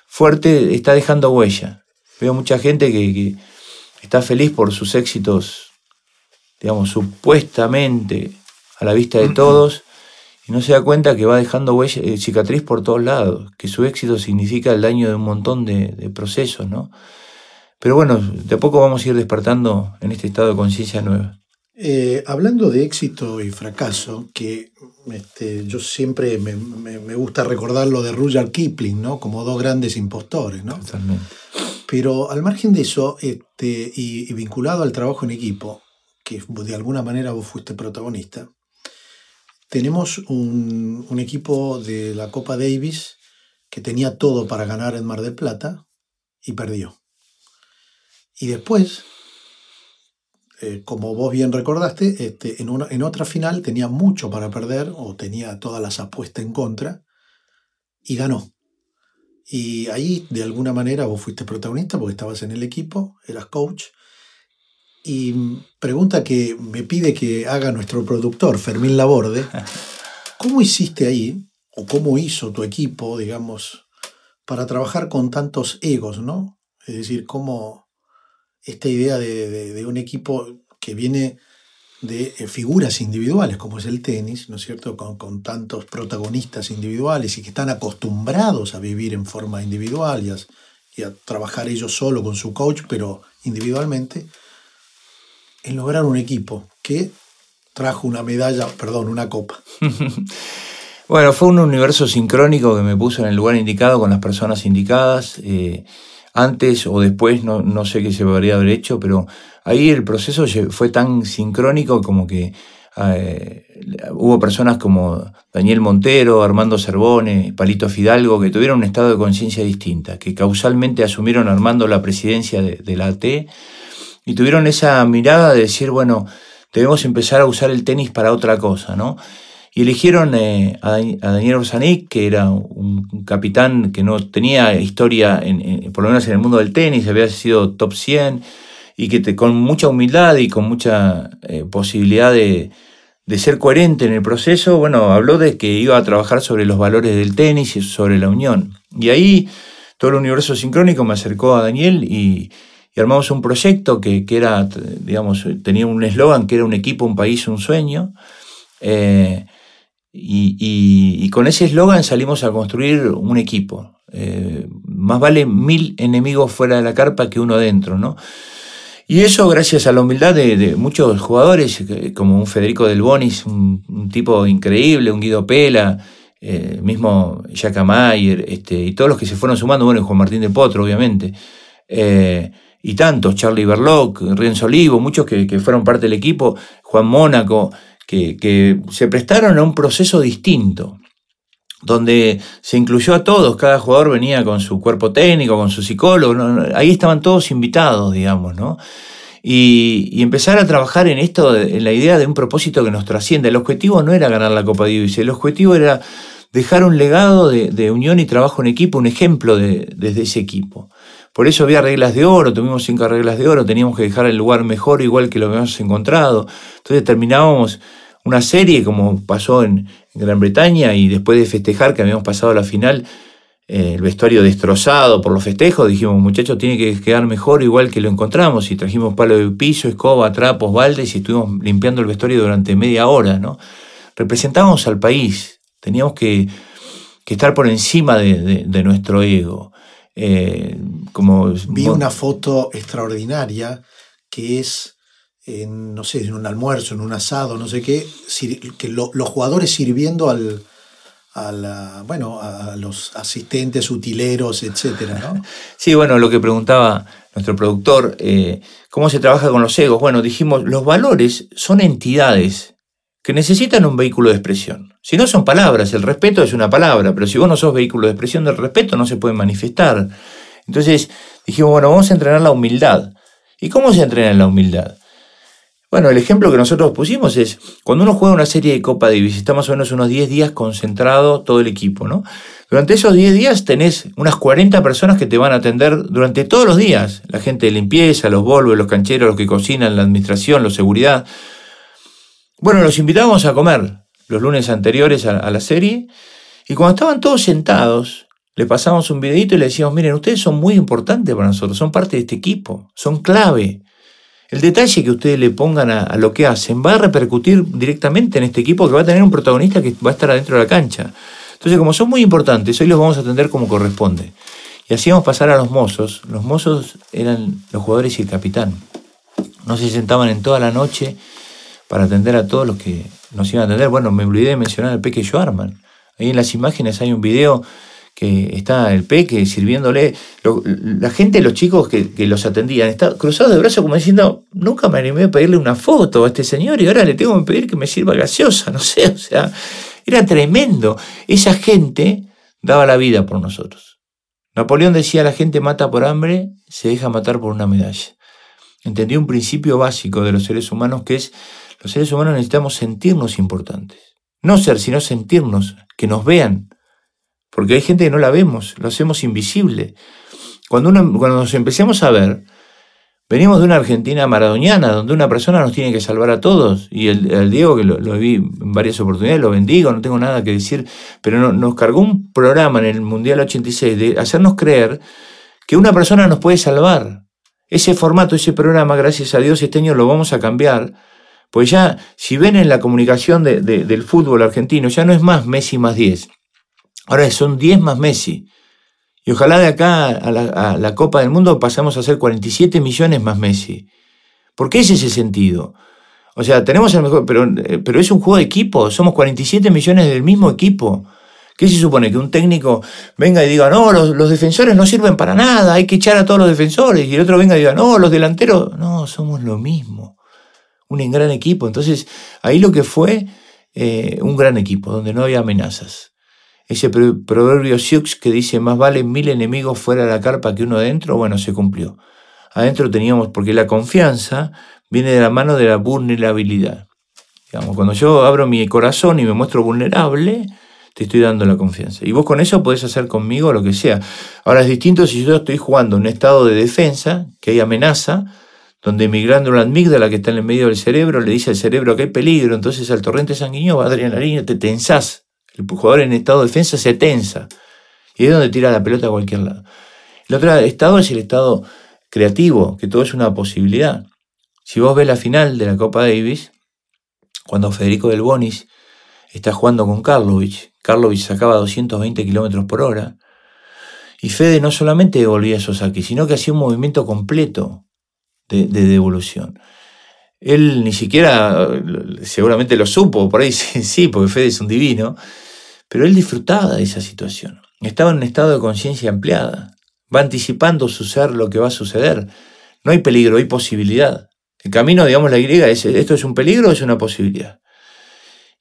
fuerte, está dejando huella. Veo mucha gente que está feliz por sus éxitos, digamos, supuestamente a la vista de todos, y no se da cuenta que va dejando huella, eh, cicatriz por todos lados, que su éxito significa el daño de un montón de, procesos, ¿no? Pero bueno, de a poco vamos a ir despertando en este estado de conciencia nueva. Eh, hablando de éxito y fracaso, que este, yo siempre me, me, gusta recordar lo de Rudyard Kipling, ¿no? Como dos grandes impostores, ¿no? Totalmente. Pero al margen de eso, este, y, vinculado al trabajo en equipo, que de alguna manera vos fuiste protagonista, tenemos un, equipo de la Copa Davis que tenía todo para ganar en Mar del Plata y perdió. Y después, eh, como vos bien recordaste, este, en, una, en otra final tenía mucho para perder o tenía todas las apuestas en contra y ganó. Y ahí, de alguna manera, vos fuiste protagonista porque estabas en el equipo, eras coach. Y pregunta que me pide que haga nuestro productor, Fermín Laborde, [LAUGHS] ¿cómo hiciste ahí, o cómo hizo tu equipo, digamos, para trabajar con tantos egos, ¿no? Es decir, cómo esta idea de, de un equipo que viene de eh, figuras individuales, como es el tenis, ¿no es cierto?, con, tantos protagonistas individuales y que están acostumbrados a vivir en forma individual y a, trabajar ellos solo con su coach, pero individualmente, en lograr un equipo que trajo una medalla, perdón, una copa. [LAUGHS] bueno, fue un universo sincrónico que me puso en el lugar indicado con las personas indicadas. Eh, antes o después, no, no sé qué se podría haber hecho, pero ahí el proceso fue tan sincrónico como que eh, hubo personas como Daniel Montero, Armando Cervone, Palito Fidalgo, que tuvieron un estado de conciencia distinta, que causalmente asumieron Armando la presidencia de, la AT y tuvieron esa mirada de decir, bueno, debemos empezar a usar el tenis para otra cosa, ¿no? Y eligieron eh, a, Daniel Orsanic, que era un, capitán que no tenía historia, en, por lo menos en el mundo del tenis, había sido top 100, y que te, con mucha humildad y con mucha eh, posibilidad de, de, ser coherente en el proceso, bueno, habló de que iba a trabajar sobre los valores del tenis y sobre la unión. Y ahí todo el universo sincrónico me acercó a Daniel y, armamos un proyecto que, que, era, digamos, tenía un eslogan que era un equipo, un país, un sueño. Eh, y, con ese eslogan salimos a construir un equipo. Eh, más vale mil enemigos fuera de la carpa que uno adentro, ¿no? Y eso gracias a la humildad de, muchos jugadores, como un Federico Del Bonis, un, tipo increíble, un Guido Pela, eh, mismo Jack Mayer, este, y todos los que se fueron sumando, bueno, Juan Martín de Potro, obviamente, eh, y tantos, Charlie Berloc, Rienzo Olivo, muchos que, que fueron parte del equipo, Juan Mónaco, que, se prestaron a un proceso distinto, donde se incluyó a todos, cada jugador venía con su cuerpo técnico, con su psicólogo, ahí estaban todos invitados, digamos, ¿no? Y, empezar a trabajar en esto, en la idea de un propósito que nos trasciende. El objetivo no era ganar la Copa Davis, el objetivo era dejar un legado de, unión y trabajo en equipo, un ejemplo desde ese equipo. Por eso había reglas de oro, tuvimos cinco reglas de oro, teníamos que dejar el lugar mejor igual que lo habíamos encontrado. Entonces terminábamos una serie como pasó en, Gran Bretaña y después de festejar que habíamos pasado a la final, eh, el vestuario destrozado por los festejos, dijimos, muchachos, tiene que quedar mejor igual que lo encontramos y trajimos palo de piso, escoba, trapos, baldes y estuvimos limpiando el vestuario durante media hora, ¿no? Representábamos al país, teníamos que, estar por encima de nuestro ego. Eh, como... Vi una foto extraordinaria que es en, no sé, en un almuerzo, en un asado, no sé qué, que los jugadores sirviendo al, a, bueno, a los asistentes, utileros, etcétera, ¿no? [LAUGHS] Sí, bueno, lo que preguntaba nuestro productor, eh, ¿cómo se trabaja con los egos? Bueno, dijimos, los valores son entidades que necesitan un vehículo de expresión. Si no son palabras, el respeto es una palabra, pero si vos no sos vehículo de expresión del respeto, no se puede manifestar. Entonces dijimos, bueno, vamos a entrenar la humildad. ¿Y cómo se entrena la humildad? Bueno, el ejemplo que nosotros pusimos es, cuando uno juega una serie de Copa Davis, está más o menos unos 10 días concentrado todo el equipo, ¿no? Durante esos 10 días tenés unas 40 personas que te van a atender durante todos los días. La gente de limpieza, los volves, los cancheros, los que cocinan, la administración, la seguridad. Bueno, los invitábamos a comer los lunes anteriores a, la serie y cuando estaban todos sentados, le pasamos un videito y le decíamos, miren, ustedes son muy importantes para nosotros, son parte de este equipo, son clave. El detalle que ustedes le pongan a, lo que hacen va a repercutir directamente en este equipo que va a tener un protagonista que va a estar adentro de la cancha. Entonces, como son muy importantes, hoy los vamos a atender como corresponde. Y hacíamos pasar a los mozos. Los mozos eran los jugadores y el capitán. No se sentaban en toda la noche para atender a todos los que nos iban a atender. Bueno, me olvidé de mencionar al Peque Joarman. Ahí en las imágenes hay un video que está el peque sirviéndole. la gente, los chicos que, los atendían, estaban cruzados de brazos como diciendo, nunca me animé a pedirle una foto a este señor y ahora le tengo que pedir que me sirva gaseosa, no sé, [LAUGHS] o sea, era tremendo. Esa gente daba la vida por nosotros. Napoleón decía, la gente mata por hambre, se deja matar por una medalla. Entendí un principio básico de los seres humanos que es, los seres humanos necesitamos sentirnos importantes. No ser, sino sentirnos, que nos vean, porque hay gente que no la vemos, lo hacemos invisible. Cuando, cuando nos empecemos a ver, venimos de una Argentina maradoniana, donde una persona nos tiene que salvar a todos. Y el, Diego, que lo, vi en varias oportunidades, lo bendigo, no tengo nada que decir, pero nos cargó un programa en el Mundial 86 de hacernos creer que una persona nos puede salvar. Ese formato, ese programa, gracias a Dios, este año lo vamos a cambiar. Pues ya, si ven en la comunicación del fútbol argentino, ya no es más Messi más 10 Ahora son 10 más Messi. Y ojalá de acá a la, Copa del Mundo pasemos a ser 47 millones más Messi. ¿Por qué es ese sentido? O sea, tenemos el mejor, pero, eh, pero es un juego de equipo, somos 47 millones del mismo equipo. ¿Qué se supone? Que un técnico venga y diga, no, los, los, defensores no sirven para nada, hay que echar a todos los defensores. Y el otro venga y diga, no, los delanteros, no, somos lo mismo. Un gran equipo. Entonces, ahí lo que fue eh, un gran equipo, donde no había amenazas. Ese proverbio Sioux que dice, más vale mil enemigos fuera de la carpa que uno adentro, bueno, se cumplió. Adentro teníamos, porque la confianza viene de la mano de la vulnerabilidad. Digamos, cuando yo abro mi corazón y me muestro vulnerable, te estoy dando la confianza. Y vos con eso podés hacer conmigo lo que sea. Ahora es distinto si yo estoy jugando en un estado de defensa, que hay amenaza, donde mi glándula amígdala que está en el medio del cerebro le dice al cerebro que hay peligro, entonces al torrente sanguíneo va adrenalina, te tensás. El jugador en estado de defensa se tensa y es donde tira la pelota a cualquier lado. El otro estado es el estado creativo, que todo es una posibilidad. Si vos ves la final de la Copa Davis, cuando Federico Del Bonis está jugando con Karlovic, Karlovic sacaba 220 kilómetros por hora, y Fede no solamente devolvía esos saques, sino que hacía un movimiento completo de devolución. Él ni siquiera, seguramente lo supo, por ahí [LAUGHS] sí, porque Fede es un divino, pero él disfrutaba de esa situación. Estaba en un estado de conciencia ampliada. Va anticipando su ser lo que va a suceder. No hay peligro, hay posibilidad. El camino, digamos, la griega es, ¿esto es un peligro o es una posibilidad?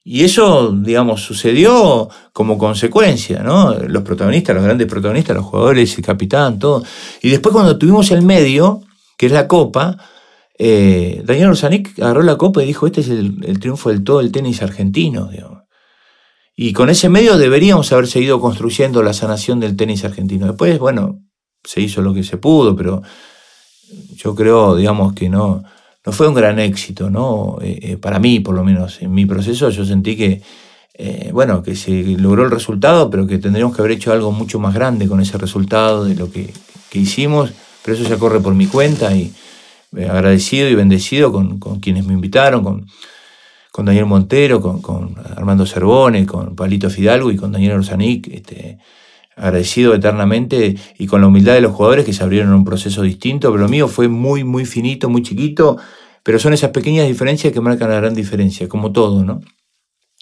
Y eso, digamos, sucedió como consecuencia, ¿no? Los protagonistas, los grandes protagonistas, los jugadores, el capitán, todo. Y después cuando tuvimos el medio, que es la copa, eh, Daniel Orsanic agarró la copa y dijo, este es el, triunfo del todo el tenis argentino. Y con ese medio deberíamos haber seguido construyendo la sanación del tenis argentino. Después, bueno, se hizo lo que se pudo, pero yo creo, digamos, que no, no fue un gran éxito, ¿no? Eh, eh, para mí, por lo menos, en mi proceso, yo sentí que, bueno, que se logró el resultado, pero que tendríamos que haber hecho algo mucho más grande con ese resultado de lo que, que hicimos, pero eso ya corre por mi cuenta y eh, agradecido y bendecido con, quienes me invitaron, con, con Daniel Montero, con, Armando Cervone, con Palito Fidalgo y con Daniel Orsanic, este, agradecido eternamente y con la humildad de los jugadores que se abrieron un proceso distinto, pero lo mío fue muy, muy finito, muy chiquito, Pero son esas pequeñas diferencias que marcan la gran diferencia, como todo, ¿no?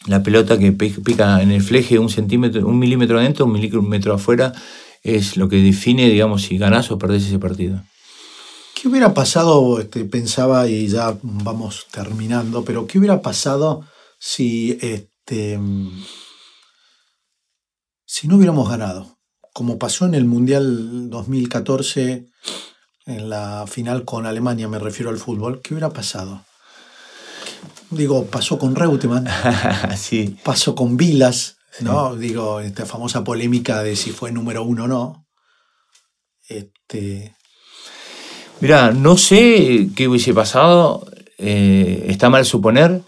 La pelota que pica en el fleje un centímetro, un milímetro adentro, un milímetro afuera, es lo que define, digamos, si ganás o perdés ese partido. ¿Qué hubiera pasado, este, pensaba, y ya vamos terminando, pero qué hubiera pasado si, este, si no hubiéramos ganado? Como pasó en el Mundial 2014, en la final con Alemania, me refiero al fútbol, ¿qué hubiera pasado? Digo, pasó con Reutemann, [LAUGHS] sí. pasó con Vilas, ¿no? Digo, esta famosa polémica de si fue número uno o no. Este, Mira, no sé qué hubiese pasado, eh, está mal suponer,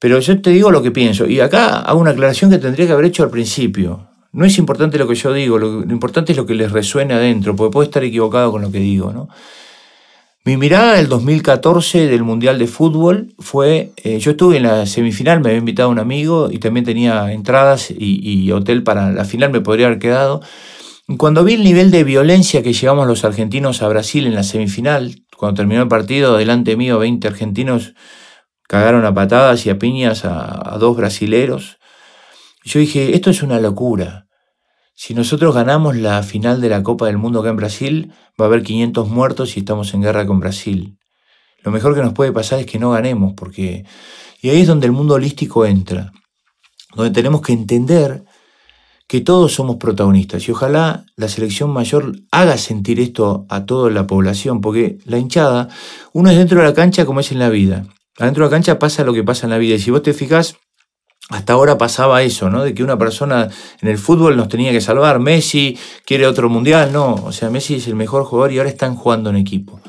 pero yo te digo lo que pienso. Y acá hago una aclaración que tendría que haber hecho al principio. No es importante lo que yo digo, lo, importante es lo que les resuene adentro, porque puedo estar equivocado con lo que digo. ¿no? Mi mirada del 2014 del Mundial de Fútbol fue, eh, yo estuve en la semifinal, me había invitado un amigo y también tenía entradas y hotel para la final, me podría haber quedado. Cuando vi el nivel de violencia que llevamos los argentinos a Brasil en la semifinal, cuando terminó el partido, delante mío 20 argentinos cagaron a patadas y a piñas a, dos brasileros, yo dije, esto es una locura. Si nosotros ganamos la final de la Copa del Mundo acá en Brasil, va a haber 500 muertos y estamos en guerra con Brasil. Lo mejor que nos puede pasar es que no ganemos, porque... Y ahí es donde el mundo holístico entra, donde tenemos que entender que todos somos protagonistas y ojalá la selección mayor haga sentir esto a toda la población, porque la hinchada, uno es dentro de la cancha como es en la vida. Adentro de la cancha pasa lo que pasa en la vida y si vos te fijas, hasta ahora pasaba eso, ¿no? De que una persona en el fútbol nos tenía que salvar. Messi quiere otro mundial, no. O sea, Messi es el mejor jugador y ahora están jugando en equipo.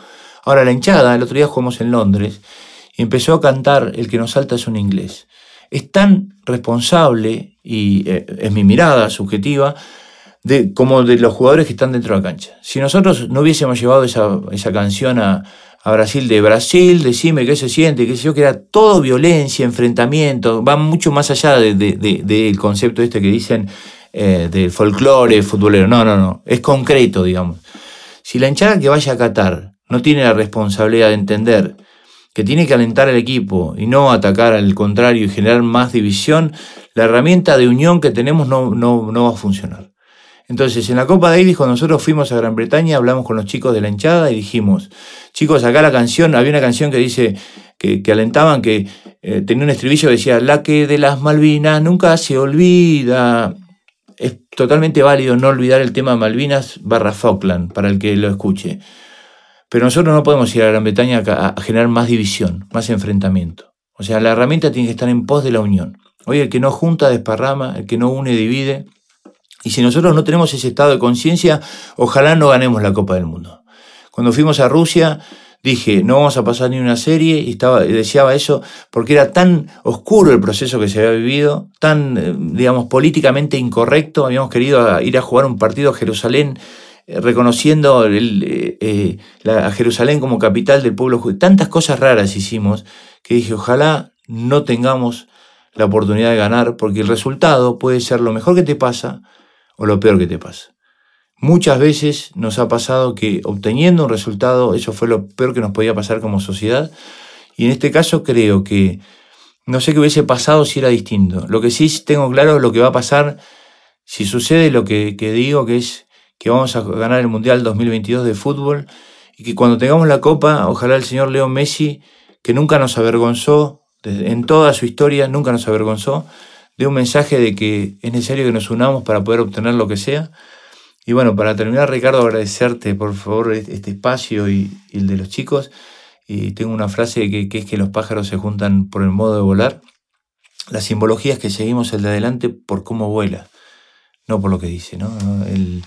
Ahora la hinchada, el otro día jugamos en Londres y empezó a cantar El que nos salta es un inglés es tan responsable, y eh, es mi mirada subjetiva, de, como de los jugadores que están dentro de la cancha. Si nosotros no hubiésemos llevado esa, canción a, Brasil de Brasil, decime qué se siente, qué sé yo, que era todo violencia, enfrentamiento, va mucho más allá del concepto este que dicen eh, del folclore futbolero. No, no, no, es concreto, digamos. Si la hinchada que vaya a Qatar no tiene la responsabilidad de entender que tiene que alentar al equipo y no atacar al contrario y generar más división, la herramienta de unión que tenemos no, no, va a funcionar. Entonces, en la Copa Davis, cuando nosotros fuimos a Gran Bretaña, hablamos con los chicos de la hinchada y dijimos, chicos, acá la canción, había una canción que dice, que, alentaban, que eh, tenía un estribillo que decía, la que de las Malvinas nunca se olvida. Es totalmente válido no olvidar el tema Malvinas barra Falkland, para el que lo escuche. Pero nosotros no podemos ir a Gran Bretaña a, generar más división, más enfrentamiento. O sea, la herramienta tiene que estar en pos de la unión. Hoy el que no junta desparrama, el que no une divide. Y si nosotros no tenemos ese estado de conciencia, ojalá no ganemos la Copa del Mundo. Cuando fuimos a Rusia, dije, no vamos a pasar ni una serie, y estaba, deseaba eso, porque era tan oscuro el proceso que se había vivido, tan, eh, digamos, políticamente incorrecto. Habíamos querido ir a jugar un partido a Jerusalén eh, reconociendo eh, eh, a Jerusalén como capital del pueblo judío. Tantas cosas raras hicimos que dije, ojalá no tengamos la oportunidad de ganar, porque el resultado puede ser lo mejor que te pasa o lo peor que te pasa. Muchas veces nos ha pasado que obteniendo un resultado, eso fue lo peor que nos podía pasar como sociedad, y en este caso creo que no sé qué hubiese pasado si era distinto. Lo que sí tengo claro es lo que va a pasar si sucede lo que, que digo, que es que vamos a ganar el Mundial 2022 de fútbol y que cuando tengamos la copa, ojalá el señor Leo Messi, que nunca nos avergonzó, en toda su historia nunca nos avergonzó, dé un mensaje de que es necesario que nos unamos para poder obtener lo que sea. Y bueno, para terminar, Ricardo, agradecerte por favor este espacio y, el de los chicos. Y tengo una frase que, es que los pájaros se juntan por el modo de volar. La simbología es que seguimos el de adelante por cómo vuela, no por lo que dice. ¿no? El,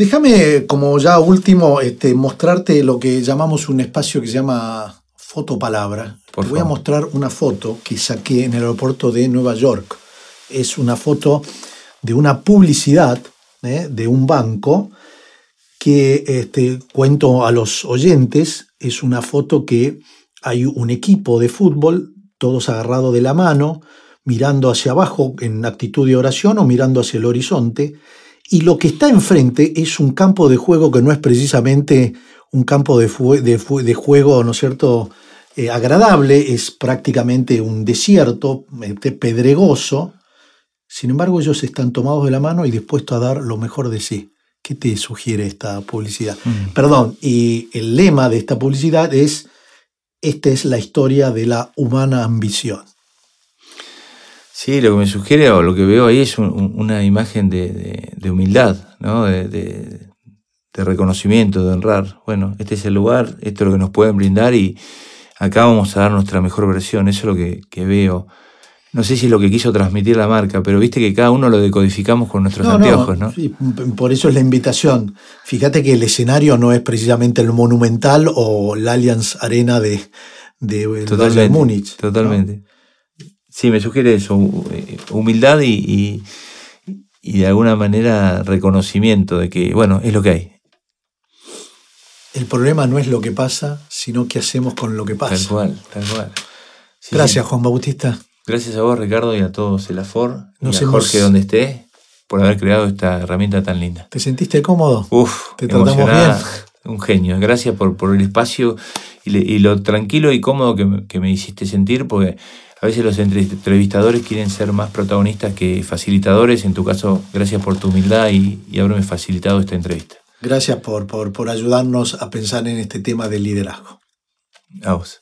Déjame, como ya último, este, mostrarte lo que llamamos un espacio que se llama fotopalabra. Te voy a mostrar una foto que saqué en el aeropuerto de Nueva York. Es una foto de una publicidad ¿eh? de un banco que este, cuento a los oyentes. Es una foto que hay un equipo de fútbol, todos agarrados de la mano, mirando hacia abajo en actitud de oración o mirando hacia el horizonte y lo que está enfrente es un campo de juego que no es precisamente un campo de, de, juego, ¿no es cierto?, eh, agradable, es prácticamente un desierto este, pedregoso. Sin embargo, ellos están tomados de la mano y dispuestos a dar lo mejor de sí. ¿Qué te sugiere esta publicidad? Mm. Perdón, y el lema de esta publicidad es, esta es la historia de la humana ambición. Sí, lo que me sugiere o lo que veo ahí es un- un- una imagen de, de- de humildad, ¿no? De, reconocimiento, de honrar. Bueno, este es el lugar, esto es lo que nos pueden brindar y acá vamos a dar nuestra mejor versión. Eso es lo que, que veo. No sé si es lo que quiso transmitir la marca, pero viste que cada uno lo decodificamos con nuestros anteojos, ¿no? sí, p- por eso es la invitación. Fíjate que el escenario no es precisamente el Monumental o la Allianz Arena de, de Totalmente. Múnich. ¿no? Sí, me sugiere eso, eh, humildad y, y- y de alguna manera reconocimiento de que, bueno, es lo que hay. El problema no es lo que pasa, sino qué hacemos con lo que Tal pasa. cual, tal cual. Sí, Gracias, sí. Juan Bautista. Gracias a vos, Ricardo, y a todos el AFOR, y Nos a hemos- Jorge donde esté, por haber creado esta herramienta tan linda. ¿Te sentiste cómodo? Uf, Te tratamos bien. Un genio. Gracias por, por el espacio y, le- y lo tranquilo y cómodo que que me hiciste sentir, porque a veces los entre- entrevistadores quieren ser más protagonistas que facilitadores. En tu caso, gracias por tu humildad y, y haberme facilitado esta entrevista. Gracias por, por, por ayudarnos a pensar en este tema del liderazgo. A vos.